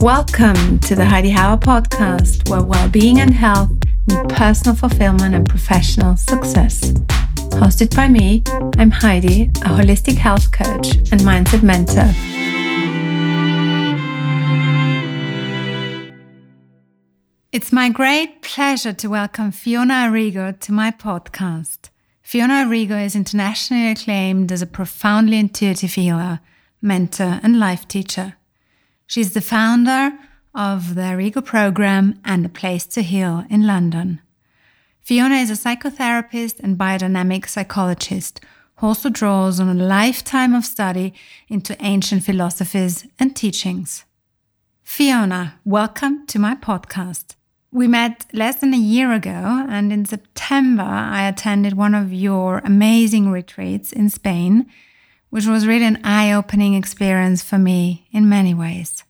Welcome to the Heidi Hauer podcast, where well-being and health meet personal fulfillment and professional success. Hosted by me, I'm Heidi, a holistic health coach and mindset mentor. It's my great pleasure to welcome Fiona Arrigo to my podcast. Fiona Arrigo is internationally acclaimed as a profoundly intuitive healer, mentor, and life teacher. She's the founder of the Arrigo program and A Place to Heal in London. Fiona is a psychotherapist and biodynamic psychologist who also draws on a lifetime of study into ancient philosophies and teachings. Fiona, welcome to my podcast. We met less than a year ago, and in September, I attended one of your amazing retreats in Spain which was really an eye opening experience for me in many ways.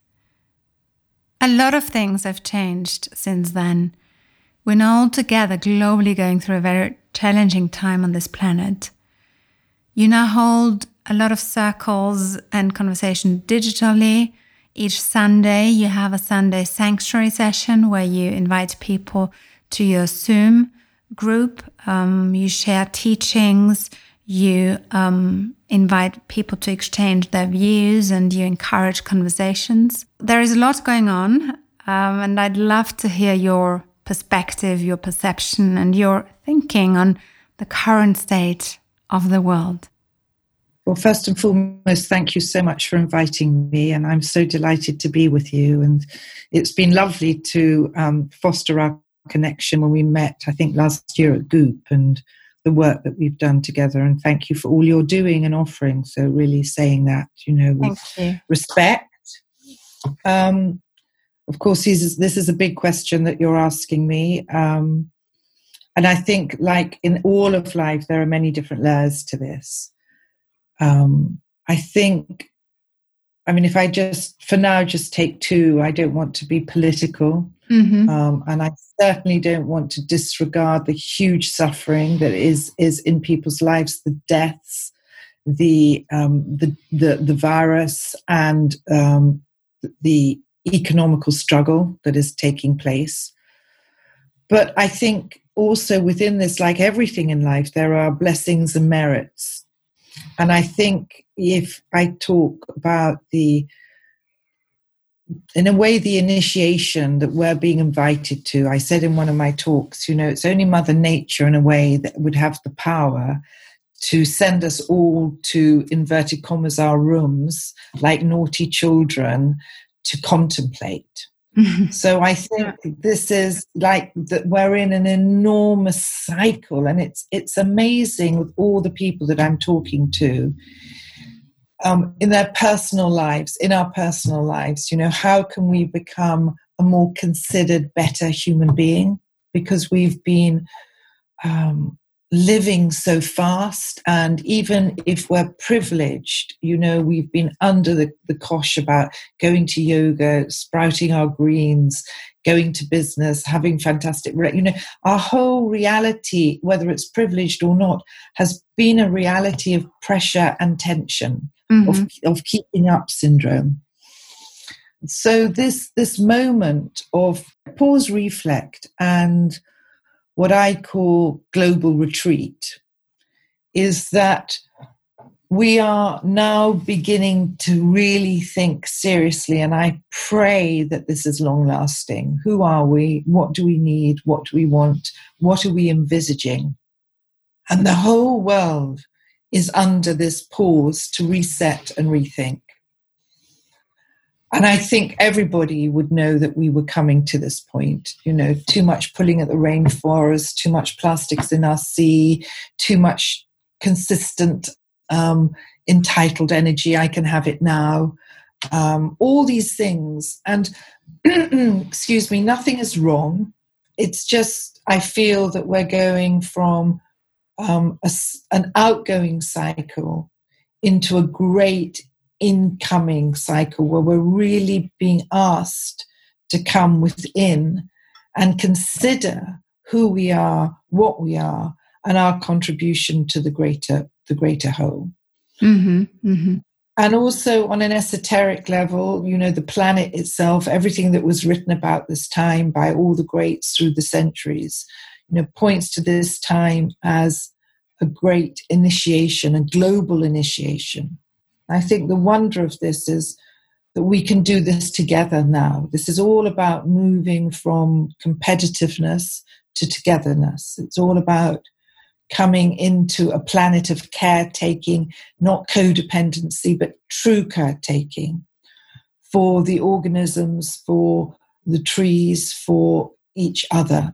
A lot of things have changed since then. We're now all together globally going through a very challenging time on this planet. You now hold a lot of circles and conversation digitally. Each Sunday, you have a Sunday sanctuary session where you invite people to your Zoom group. Um, you share teachings, you um, invite people to exchange their views and you encourage conversations. There is a lot going on, um, and I'd love to hear your perspective, your perception, and your thinking on the current state of the world. Well, first and foremost, thank you so much for inviting me, and I'm so delighted to be with you. And it's been lovely to um, foster our connection when we met, I think, last year at Goop. And the work that we've done together and thank you for all you're doing and offering. So really saying that you know with you. respect. Um, of course this is, this is a big question that you're asking me. Um, and i think like in all of life there are many different layers to this. Um, i think i mean if i just for now just take two i don't want to be political Mm-hmm. Um, and I certainly don't want to disregard the huge suffering that is is in people's lives, the deaths, the um, the, the, the virus, and um, the economical struggle that is taking place. But I think also within this, like everything in life, there are blessings and merits. And I think if I talk about the in a way, the initiation that we're being invited to. I said in one of my talks, you know, it's only Mother Nature in a way that would have the power to send us all to inverted commas our rooms like naughty children to contemplate. so I think this is like that we're in an enormous cycle and it's it's amazing with all the people that I'm talking to um, in their personal lives, in our personal lives. You know, how can we become a more considered, better human being? Because we've been um, living so fast, and even if we're privileged, you know, we've been under the, the cosh about going to yoga, sprouting our greens, going to business, having fantastic, you know, our whole reality, whether it's privileged or not, has been a reality of pressure and tension mm-hmm. of, of keeping up syndrome. So this this moment of pause, reflect, and what I call global retreat is that we are now beginning to really think seriously, and I pray that this is long lasting. Who are we? What do we need? What do we want? What are we envisaging? And the whole world is under this pause to reset and rethink. And I think everybody would know that we were coming to this point. You know, too much pulling at the rainforest, too much plastics in our sea, too much consistent um, entitled energy. I can have it now. Um, all these things. And excuse me, nothing is wrong. It's just, I feel that we're going from um, a, an outgoing cycle into a great incoming cycle where we're really being asked to come within and consider who we are, what we are, and our contribution to the greater the greater whole. Mm-hmm, mm-hmm. and also on an esoteric level, you know, the planet itself, everything that was written about this time by all the greats through the centuries, you know, points to this time as a great initiation, a global initiation. I think the wonder of this is that we can do this together now. This is all about moving from competitiveness to togetherness. It's all about coming into a planet of caretaking, not codependency, but true caretaking for the organisms, for the trees, for each other.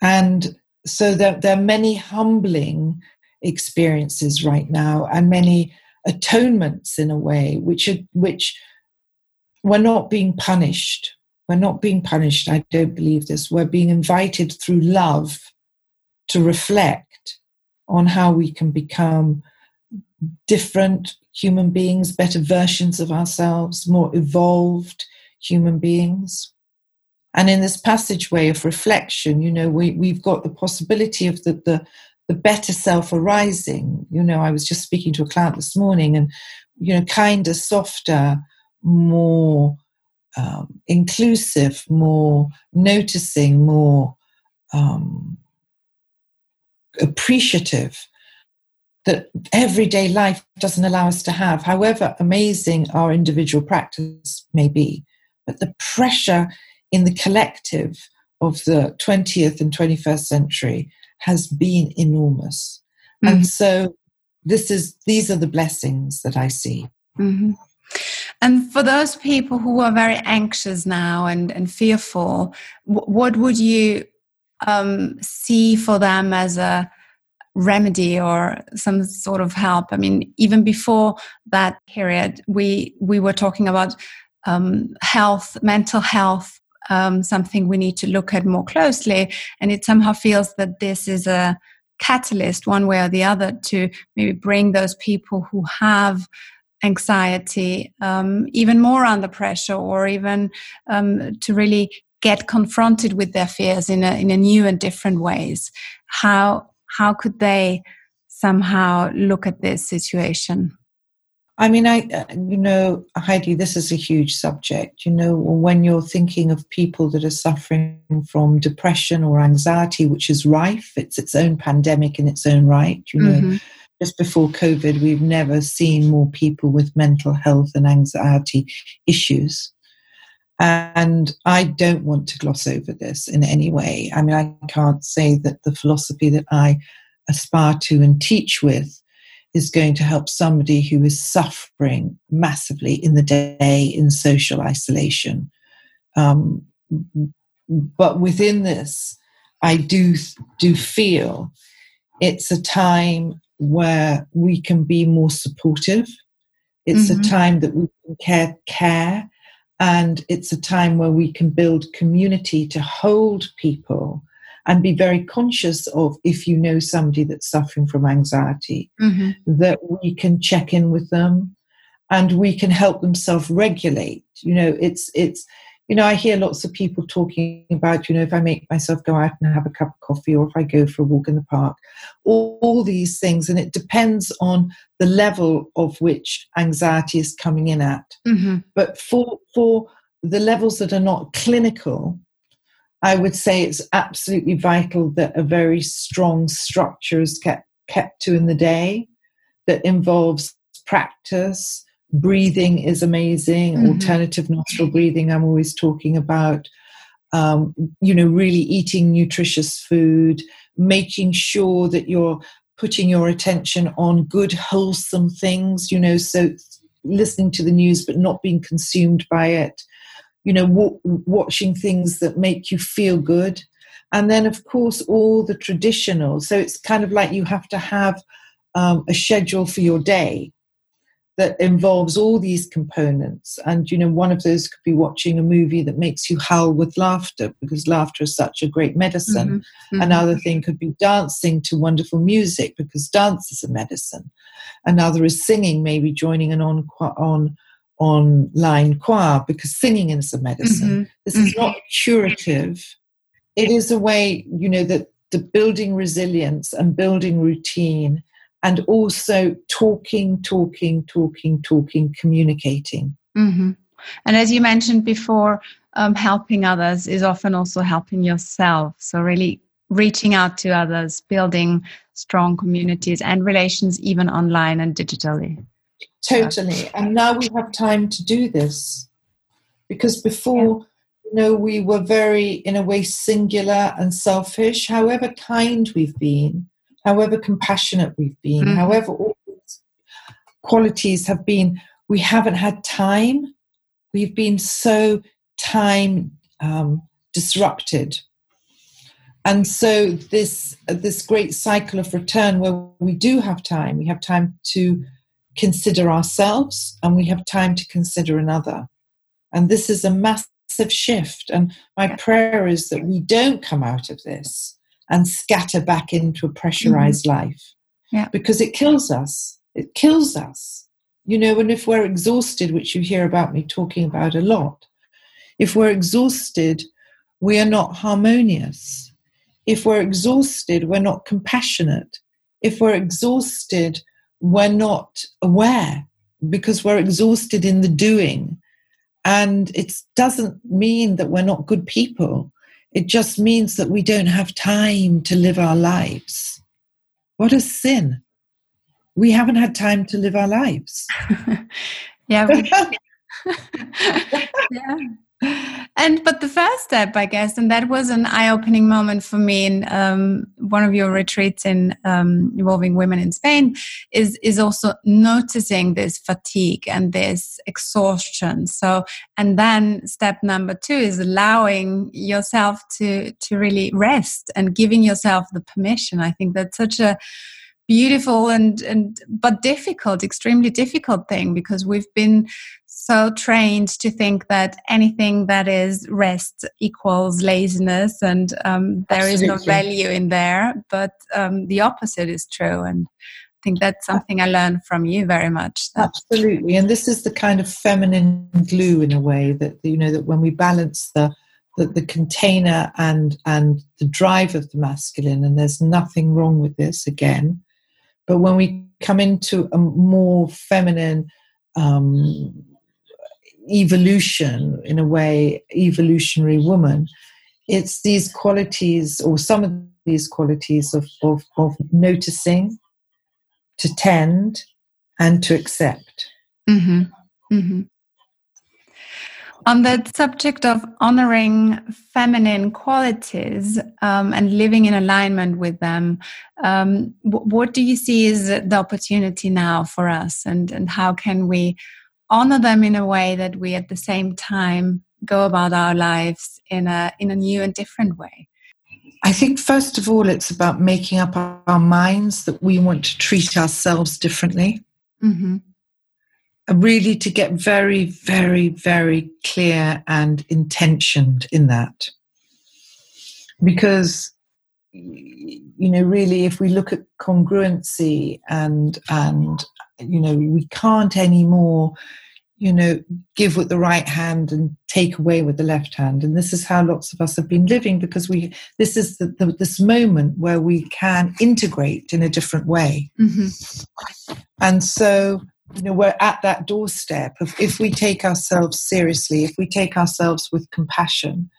And so there, there are many humbling experiences right now and many atonements in a way which are, which we're not being punished we're not being punished i don't believe this we're being invited through love to reflect on how we can become different human beings better versions of ourselves more evolved human beings. And in this passageway of reflection you know we, we've got the possibility of the, the the better self arising. You know, I was just speaking to a client this morning and, you know, kinder, softer, more um, inclusive, more noticing, more um, appreciative that everyday life doesn't allow us to have, however amazing our individual practice may be. But the pressure in the collective of the 20th and 21st century has been enormous. Mm-hmm. And so this is these are the blessings that I see. Mm-hmm. And for those people who are very anxious now and, and fearful, what would you um, see for them as a remedy or some sort of help? I mean, even before that period, we we were talking about um, health, mental health um, something we need to look at more closely. And it somehow feels that this is a catalyst, one way or the other, to maybe bring those people who have anxiety um, even more under pressure or even um, to really get confronted with their fears in a, in a new and different ways. How, how could they somehow look at this situation? I mean, I, uh, you know, Heidi, this is a huge subject. You know, when you're thinking of people that are suffering from depression or anxiety, which is rife, it's its own pandemic in its own right. You know, mm-hmm. just before COVID, we've never seen more people with mental health and anxiety issues. And I don't want to gloss over this in any way. I mean, I can't say that the philosophy that I aspire to and teach with is going to help somebody who is suffering massively in the day in social isolation. Um, but within this, I do do feel it's a time where we can be more supportive. It's mm-hmm. a time that we can care, care, and it's a time where we can build community to hold people and be very conscious of if you know somebody that's suffering from anxiety, mm-hmm. that we can check in with them and we can help them self-regulate. You know, it's it's you know, I hear lots of people talking about, you know, if I make myself go out and have a cup of coffee or if I go for a walk in the park, all, all these things. And it depends on the level of which anxiety is coming in at. Mm-hmm. But for, for the levels that are not clinical, I would say it's absolutely vital that a very strong structure is kept, kept to in the day that involves practice. Breathing is amazing, mm-hmm. alternative nostril breathing, I'm always talking about. Um, you know, really eating nutritious food, making sure that you're putting your attention on good, wholesome things, you know, so listening to the news but not being consumed by it you know, w- watching things that make you feel good. And then, of course, all the traditional. So it's kind of like you have to have um, a schedule for your day that involves all these components. And, you know, one of those could be watching a movie that makes you howl with laughter because laughter is such a great medicine. Mm-hmm. Mm-hmm. Another thing could be dancing to wonderful music because dance is a medicine. Another is singing, maybe joining an on, on online choir because singing is a medicine. Mm-hmm. This is mm-hmm. not curative. It is a way, you know, that the building resilience and building routine and also talking, talking, talking, talking, communicating. Mm-hmm. And as you mentioned before, um, helping others is often also helping yourself. So, really reaching out to others, building strong communities and relations, even online and digitally. Totally. And now we have time to do this because before, you know, we were very, in a way, singular and selfish. However kind we've been, however compassionate we've been, mm-hmm. however all these qualities have been, we haven't had time. We've been so time um, disrupted. And so this this great cycle of return where we do have time, we have time to consider ourselves and we have time to consider another. And this is a massive shift. And my prayer is that we don't come out of this and scatter back into a pressurized mm-hmm. life. Yeah. Because it kills us. It kills us. You know, and if we're exhausted, which you hear about me talking about a lot, if we're exhausted, we are not harmonious. If we're exhausted, we're not compassionate. If we're exhausted, we're not aware because we're exhausted in the doing. And it doesn't mean that we're not good people. It just means that we don't have time to live our lives. What a sin. We haven't had time to live our lives. yeah. yeah and but the first step i guess and that was an eye-opening moment for me in um, one of your retreats in um, involving women in spain is is also noticing this fatigue and this exhaustion. So and then step number two is allowing yourself to to really rest and giving yourself the permission. I think that's such a beautiful and and but difficult extremely difficult thing because we've been so trained to think that anything that is rest equals laziness and um, there is no value in there but um, the opposite is true and i think that's something i learned from you very much absolutely and this is the kind of feminine glue in a way that you know that when we balance the the, the container and and the drive of the masculine and there's nothing wrong with this again but when we come into a more feminine um, evolution, in a way, evolutionary woman, it's these qualities, or some of these qualities of, of, of noticing, to tend, and to accept. Mm-hmm. Mm-hmm. On the subject of honoring feminine qualities um, and living in alignment with them, um, what do you see is the opportunity now for us, and, and how can we honor them in a way that we at the same time go about our lives in a in a new and different way? I think first of all, it's about making up our minds that we want to treat ourselves differently. Mm-hmm really to get very, very, very clear and intentioned in that. Because, you know, really, if we look at congruency and, and, you know, we can't anymore, you know, give with the right hand and take away with the left hand. And this is how lots of us have been living because we, this is the, the, this moment where we can integrate in a different way. Mm-hmm. And so, you know we're at that doorstep of if we take ourselves seriously if we take ourselves with compassion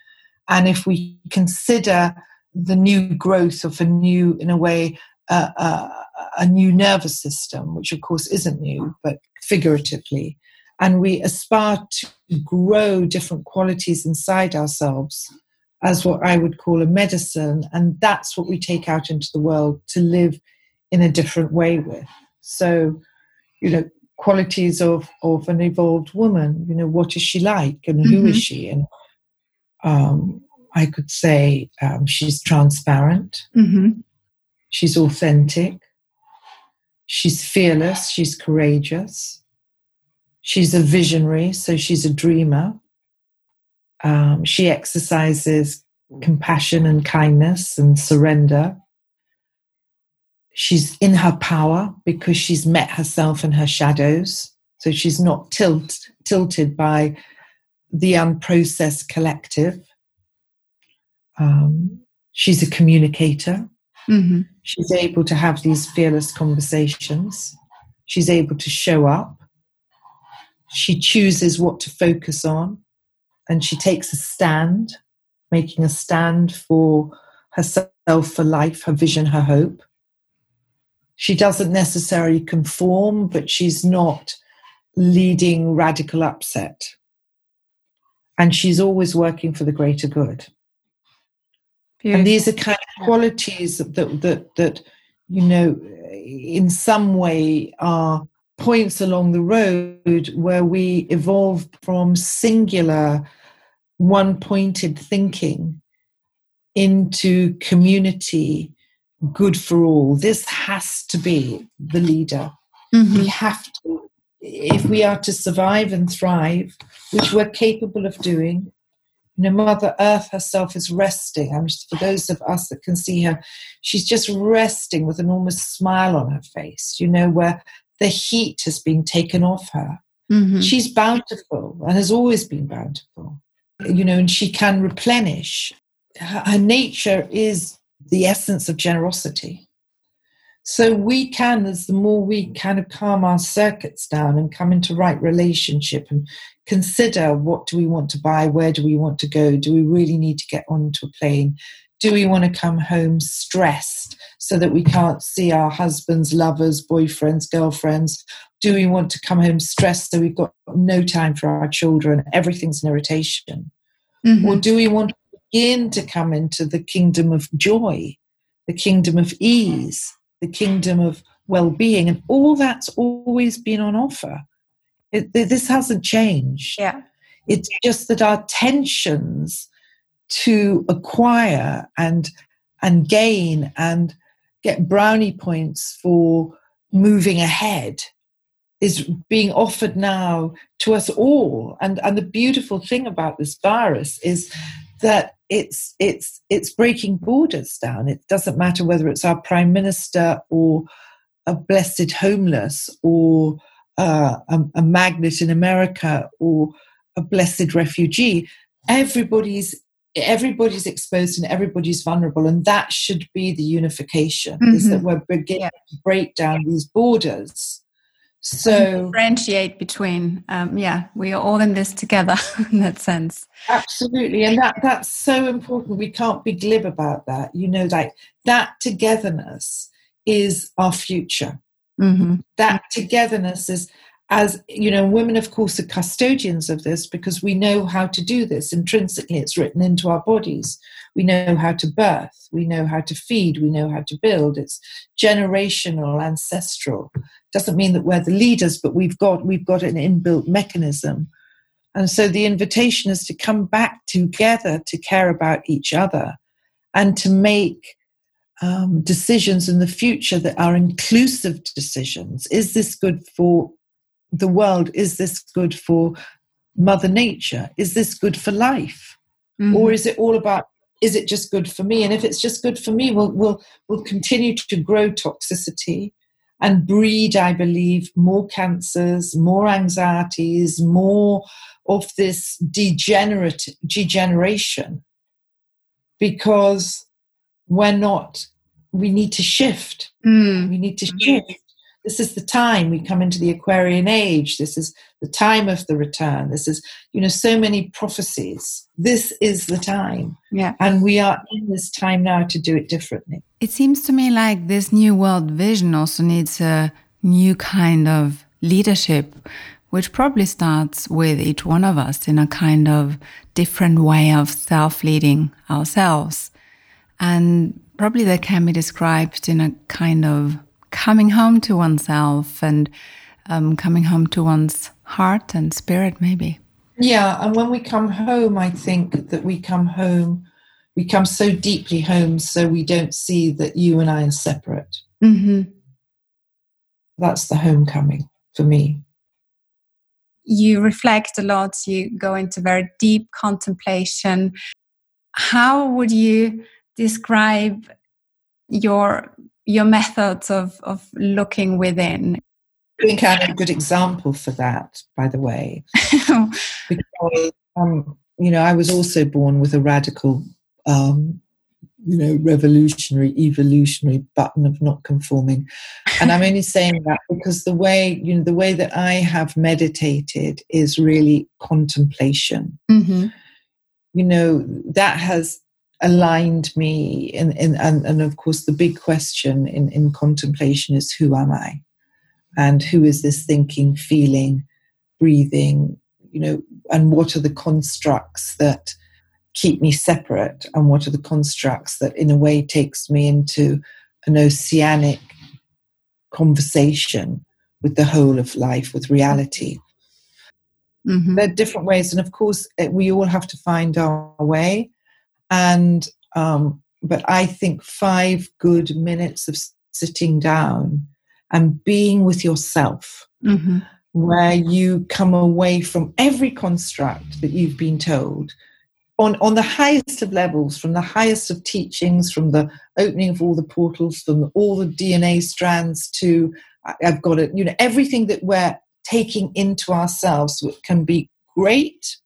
and if we consider the new growth of a new in a way uh, uh, a new nervous system which of course isn't new but figuratively. And we aspire to grow different qualities inside ourselves as what i would call a medicine and that's what we take out into the world to live in a different way with. So you know qualities of of an evolved woman you know what is she like and who mm-hmm. is she? And um, i could say um, she's transparent mm-hmm. she's authentic she's fearless she's courageous she's a visionary so she's a dreamer um, she exercises compassion and kindness and surrender she's in her power because she's met herself and her shadows. So she's not tilt, tilted by the unprocessed collective. Um, she's a communicator. Mm-hmm. She's able to have these fearless conversations. She's able to show up. She chooses what to focus on and she takes a stand, making a stand for herself, for life, her vision, her hope. She doesn't necessarily conform, but she's not leading radical upset. And she's always working for the greater good. Beautiful. And these are kind of qualities that, that, that, you know, in some way are points along the road where we evolve from singular, one pointed thinking into community, good for all. This has to be the leader. Mm-hmm. We have to, if we are to survive and thrive, which we're capable of doing, you know, Mother Earth herself is resting. I mean, for those of us that can see her, she's just resting with an almost smile on her face, you know, where the heat has been taken off her. Mm-hmm. She's bountiful and has always been bountiful, you know, and she can replenish. Her, her nature is the essence of generosity. So we can, as the more we kind of calm our circuits down and come into right relationship and consider what do we want to buy, where do we want to go, do we really need to get onto a plane, do we want to come home stressed so that we can't see our husbands, lovers, boyfriends, girlfriends? Do we want to come home stressed so we've got no time for our children? Everything's an irritation. Mm-hmm. Or do we want to begin to come into the kingdom of joy, the kingdom of ease, the kingdom of well being? And all that's always been on offer. It, this hasn't changed. Yeah. It's just that our tensions to acquire and and gain and get brownie points for moving ahead is being offered now to us all and and the beautiful thing about this virus is that it's it's it's breaking borders down it doesn't matter whether it's our prime minister or a blessed homeless or uh, a, a magnet in America or a blessed refugee. Everybody's everybody's exposed and everybody's vulnerable, and that should be the unification. Mm-hmm. Is that we're beginning yeah. to break down these borders. So differentiate between, um, yeah, we are all in this together in that sense. Absolutely, and that that's so important. We can't be glib about that. You know, like that togetherness is our future. Mm-hmm. That togetherness is, as you know, women, of course, are custodians of this because we know how to do this. Intrinsically, it's written into our bodies. We know how to birth, we know how to feed, we know how to build. It's generational, ancestral. Doesn't mean that we're the leaders, but we've got we've got an inbuilt mechanism. And so the invitation is to come back together to care about each other and to make um, decisions in the future that are inclusive decisions. Is this good for the world? Is this good for Mother Nature? Is this good for life? Mm-hmm. Or is it all about is it just good for me? And if it's just good for me, we'll we'll we'll continue to grow toxicity and breed, I believe, more cancers, more anxieties, more of this degenerate degeneration because we're not we need to shift. Mm. we need to shift. This is the time we come into the aquarian age. This is the time of the return. This is you know so many prophecies. This is the time. Yeah. And we are in this time now to do it differently. It seems to me like this new world vision also needs a new kind of leadership which probably starts with each one of us in a kind of different way of self leading ourselves and probably that can be described in a kind of coming home to oneself and um, coming home to one's heart and spirit, maybe. Yeah, and when we come home, I think that we come home, we come so deeply home, so we don't see that you and I are separate. Mm-hmm. That's the homecoming for me. You reflect a lot, you go into very deep contemplation. How would you describe your your methods of of looking within I think I'm a good example for that, by the way. because, um, you know, I was also born with a radical um, you know, revolutionary, evolutionary button of not conforming. And I'm only saying that because the way, you know, the way that I have meditated is really contemplation. Mm-hmm. You know, that has aligned me in, in and, and of course the big question in, in contemplation is who am I? And who is this thinking, feeling, breathing, you know, and what are the constructs that keep me separate and what are the constructs that in a way takes me into an oceanic conversation with the whole of life with reality mm-hmm. there are different ways and of course eh, we all have to find our way and um, but i think five good minutes of sitting down and being with yourself mm-hmm. where you come away from every construct that you've been told on, on the highest of levels, from the highest of teachings, from the opening of all the portals, from all the DNA strands to I've got it, you know, everything that we're taking into ourselves can be great,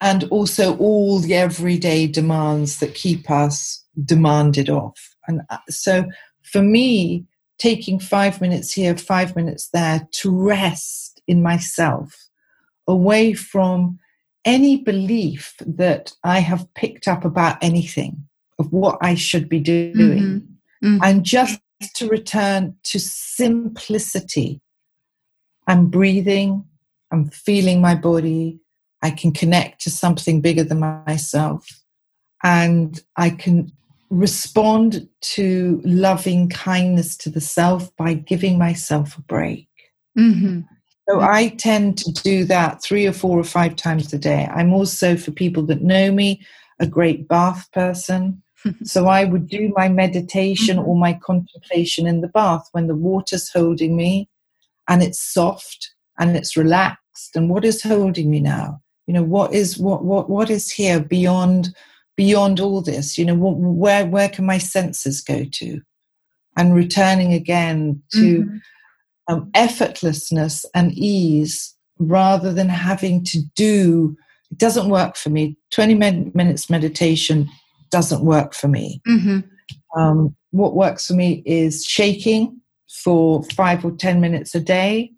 and also all the everyday demands that keep us demanded off. And uh, so for me, taking five minutes here, five minutes there to rest in myself, away from any belief that I have picked up about anything of what I should be doing, mm-hmm. Mm-hmm. and just to return to simplicity. I'm breathing, I'm feeling my body, I can connect to something bigger than myself, and I can respond to loving kindness to the self by giving myself a break. Mm-hmm. So I tend to do that three or four or five times a day. I'm also, for people that know me, a great bath person. so I would do my meditation mm-hmm. or my contemplation in the bath when the water's holding me and it's soft and it's relaxed. And what is holding me now? You know, what is what what what is here beyond beyond all this? You know, where where can my senses go to? And returning again to mm-hmm um, effortlessness and ease rather than having to do it doesn't work for me 20 minutes meditation doesn't work for me mm-hmm. um, what works for me is shaking for five or ten minutes a day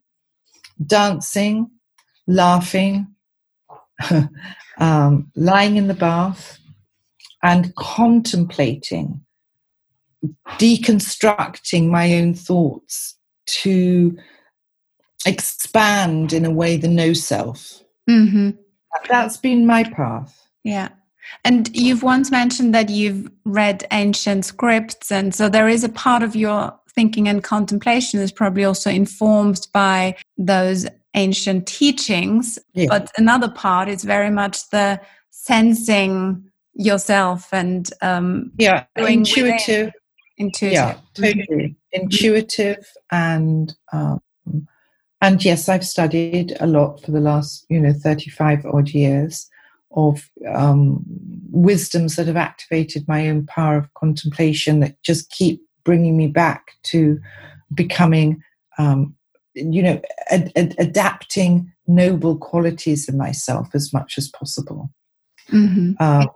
dancing laughing um, lying in the bath and contemplating deconstructing my own thoughts to expand in a way the no self. Mm-hmm. That's been my path. Yeah. And you've once mentioned that you've read ancient scripts, and so there is a part of your thinking and contemplation is probably also informed by those ancient teachings. Yeah. But another part is very much the sensing yourself and um, yeah, intuitive. Intuitive. Yeah, totally intuitive and um, and yes, I've studied a lot for the last you know thirty five odd years of um, wisdoms that have activated my own power of contemplation that just keep bringing me back to becoming um, you know ad- ad- adapting noble qualities in myself as much as possible. Mm-hmm. Um,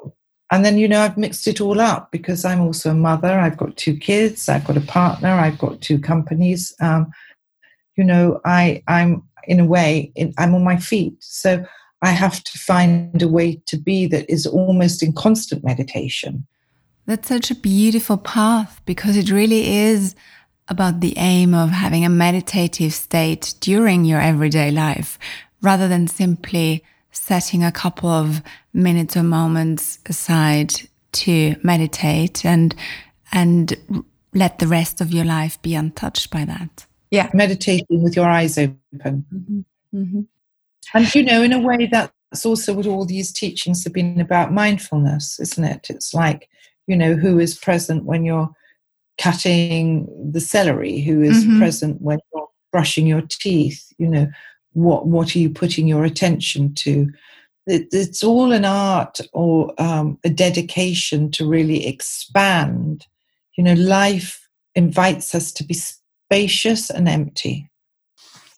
and then, you know, I've mixed it all up because I'm also a mother. I've got two kids. I've got a partner. I've got two companies. Um, you know, I, I'm in a way, in, I'm on my feet. So I have to find a way to be that is almost in constant meditation. That's such a beautiful path because it really is about the aim of having a meditative state during your everyday life rather than simply setting a couple of minutes or moments aside to meditate and and let the rest of your life be untouched by that. Yeah, meditating with your eyes open. Mm-hmm. Mm-hmm. And you know, in a way, that's also what all these teachings have been about mindfulness, isn't it? It's like you know, who is present when you're cutting the celery, who is mm-hmm. present when you're brushing your teeth, you know, what what are you putting your attention to? It, it's all an art or um, a dedication to really expand. You know life invites us to be spacious and empty.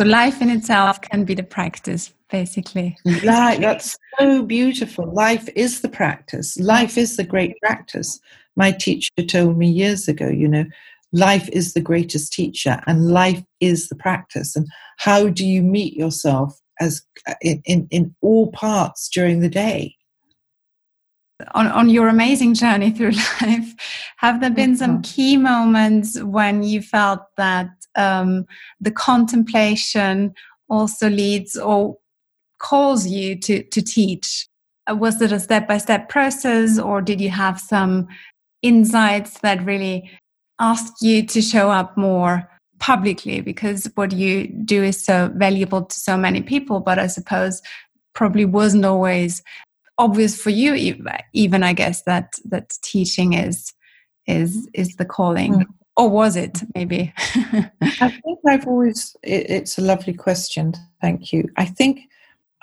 So life in itself can be the practice basically. Life, that's so beautiful. Life is the practice. Life is the great practice my teacher told me years ago, you know, life is the greatest teacher and life is the practice. And how do you meet yourself as in, in, in all parts during the day? On, on your amazing journey through life, have there been some key moments when you felt that um, the contemplation also leads or calls you to, to teach? Was it a step by step process, or did you have some insights that really ask you to show up more publicly? Because what you do is so valuable to so many people, but I suppose probably wasn't always obvious for you even i guess that that teaching is is is the calling mm. or was it maybe i think i've always it, it's a lovely question thank you i think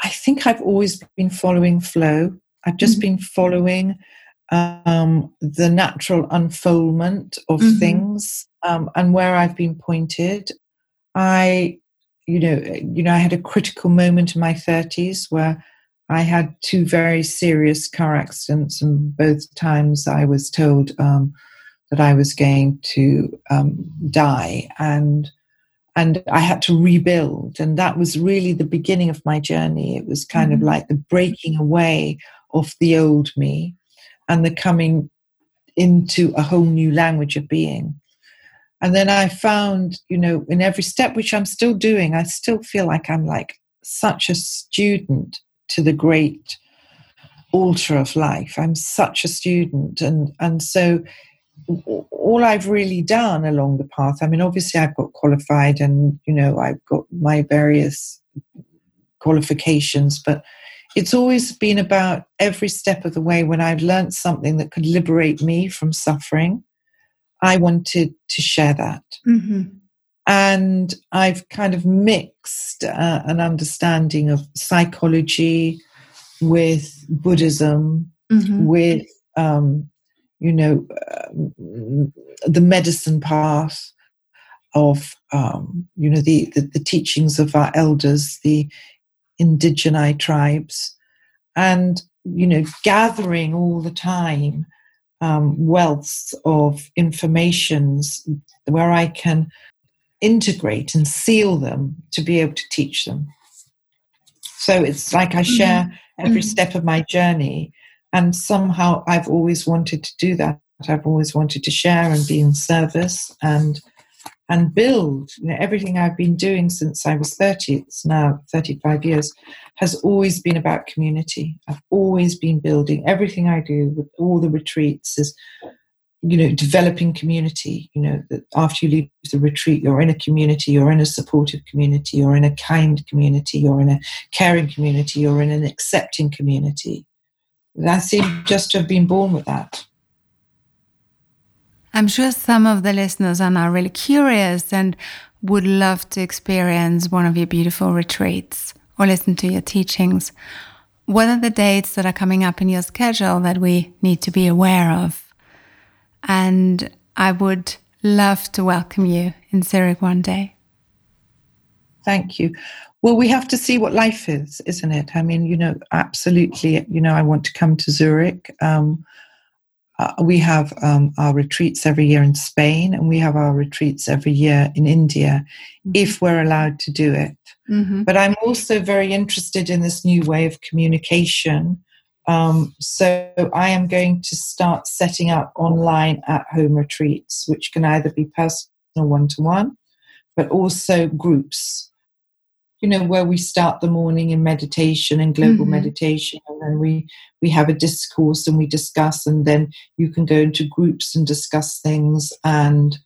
i think i've always been following flow i've just mm-hmm. been following um, the natural unfoldment of mm-hmm. things um, and where I've been pointed. I, you know, you know, I had a critical moment in my thirties where I had two very serious car accidents, and both times I was told um, that I was going to um, die, and and I had to rebuild, and that was really the beginning of my journey. It was kind mm-hmm. of like the breaking away of the old me and the coming into a whole new language of being. And then I found, you know, in every step, which I'm still doing, I still feel like I'm like such a student to the great altar of life. I'm such a student. And, and so all I've really done along the path, I mean, obviously I've got qualified and, you know, I've got my various qualifications, but it's always been about every step of the way when I've learned something that could liberate me from suffering. I wanted to share that. Mm-hmm. And I've kind of mixed uh, an understanding of psychology with Buddhism, mm-hmm. with, um, you know, uh, the medicine path of, um, you know, the, the, the teachings of our elders, the indigenous tribes, and you know, gathering all the time um, wealths of informations where I can integrate and seal them to be able to teach them. So it's like I mm-hmm. share mm-hmm. every step of my journey, and somehow I've always wanted to do that. I've always wanted to share and be in service and and build. You know, everything I've been doing since I was 30, it's now 35 years, has always been about community. I've always been building. Everything I do with all the retreats is, you know, developing community. You know, that after you leave the retreat, you're in a community, you're in a supportive community, you're in a kind community, you're in a caring community, you're in an accepting community. I seem just to have been born with that. I'm sure some of the listeners are now really curious and would love to experience one of your beautiful retreats or listen to your teachings. What are the dates that are coming up in your schedule that we need to be aware of? And I would love to welcome you in Zurich one day. Thank you. Well, we have to see what life is, isn't it? I mean, you know, absolutely. You know, I want to come to Zurich. Um, uh, we have um, our retreats every year in Spain, and we have our retreats every year in India, mm-hmm. if we're allowed to do it. Mm-hmm. But I'm also very interested in this new way of communication. Um, so I am going to start setting up online at home retreats, which can either be personal one to one, but also groups you know where we start the morning in meditation and global mm-hmm. meditation and then we we have a discourse and we discuss and then you can go into groups and discuss things and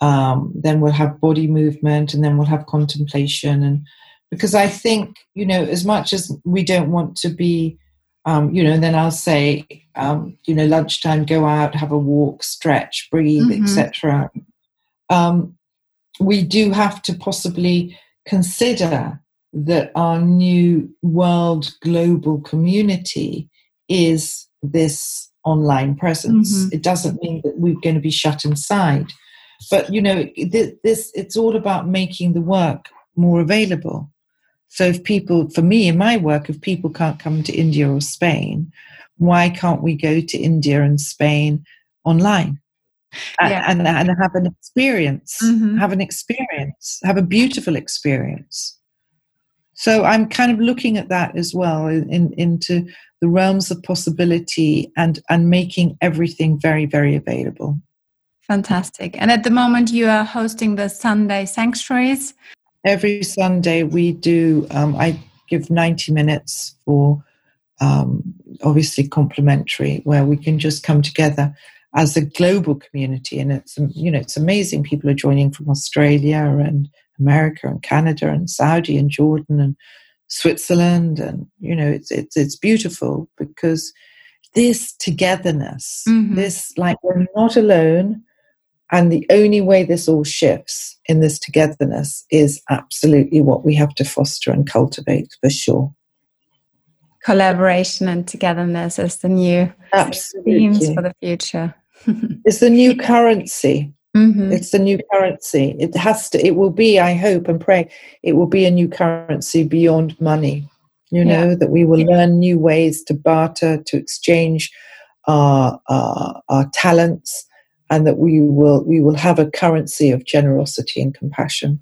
um, then we'll have body movement and then we'll have contemplation and because i think you know as much as we don't want to be um, you know then i'll say um, you know lunchtime go out have a walk stretch breathe mm-hmm. etc um, we do have to possibly consider that our new world global community is this online presence. Mm-hmm. It doesn't mean that we're going to be shut inside. But you know, this it's all about making the work more available. So if people, for me in my work, if people can't come to India or Spain, why can't we go to India and Spain online yeah. and, and, have an experience, mm-hmm. have an experience, have a beautiful experience. So I'm kind of looking at that as well in, in, into the realms of possibility and and making everything very very available. Fantastic. And at the moment, you are hosting the Sunday sanctuaries. Every Sunday, we do. Um, I give ninety minutes for um, obviously complimentary, where we can just come together as a global community, and it's you know it's amazing. People are joining from Australia and America and Canada and Saudi and Jordan and Switzerland, and you know it's it's it's beautiful because this togetherness, mm-hmm. this like we're not alone, and the only way this all shifts in this togetherness is absolutely what we have to foster and cultivate for sure. Collaboration and togetherness is the new absolutely. themes for the future. It's the new currency Mm-hmm. It's the new currency. It has to, it will be, I hope and pray, it will be a new currency beyond money. You know, that we will yeah. learn new ways to barter, to exchange our, our, our talents, and that we will, we will have a currency of generosity and compassion.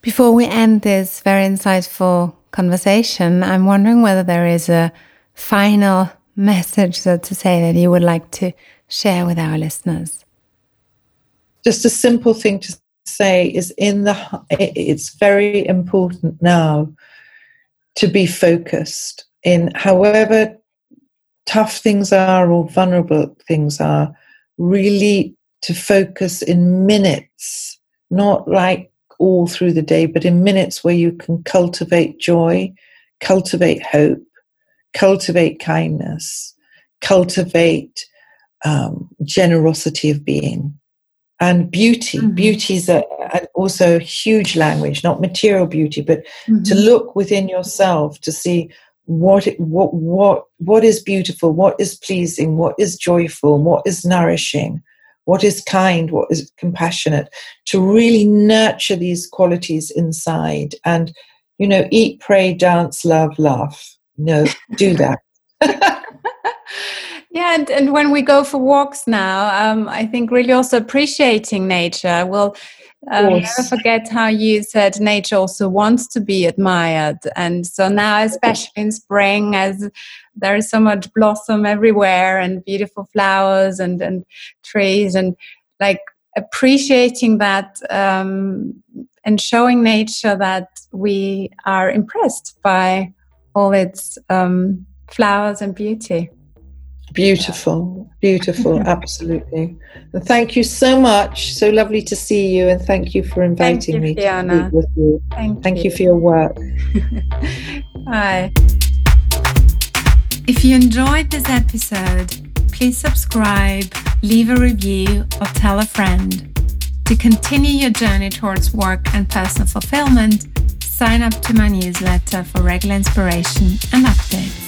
Before we end this very insightful conversation, I'm wondering whether there is a final message, so to say, that you would like to share with our listeners? Just a simple thing to say is in the it's very important now to be focused in however tough things are or vulnerable things are really to focus in minutes not like all through the day but in minutes where you can cultivate joy cultivate hope cultivate kindness cultivate um, generosity of being and beauty. Mm-hmm. Beauty is a, a, also a huge language, not material beauty, but mm-hmm. to look within yourself to see what what what what is beautiful, what is pleasing, what is joyful, what is nourishing, what is kind, what is compassionate. To really nurture these qualities inside, and you know, eat, pray, dance, love, laugh. No, do that. Yeah, and, and when we go for walks now, um, I think really also appreciating nature. We'll um, never forget how you said nature also wants to be admired. And so now, especially in spring, as there is so much blossom everywhere and beautiful flowers and, and trees, and like appreciating that um, and showing nature that we are impressed by all its um, flowers and beauty. Beautiful, beautiful, absolutely. And thank you so much. So lovely to see you, and thank you for inviting you, me Fiona. to you. Thank, thank you. you for your work. Bye. If you enjoyed this episode, please subscribe, leave a review, or tell a friend. To continue your journey towards work and personal fulfillment, sign up to my newsletter for regular inspiration and updates.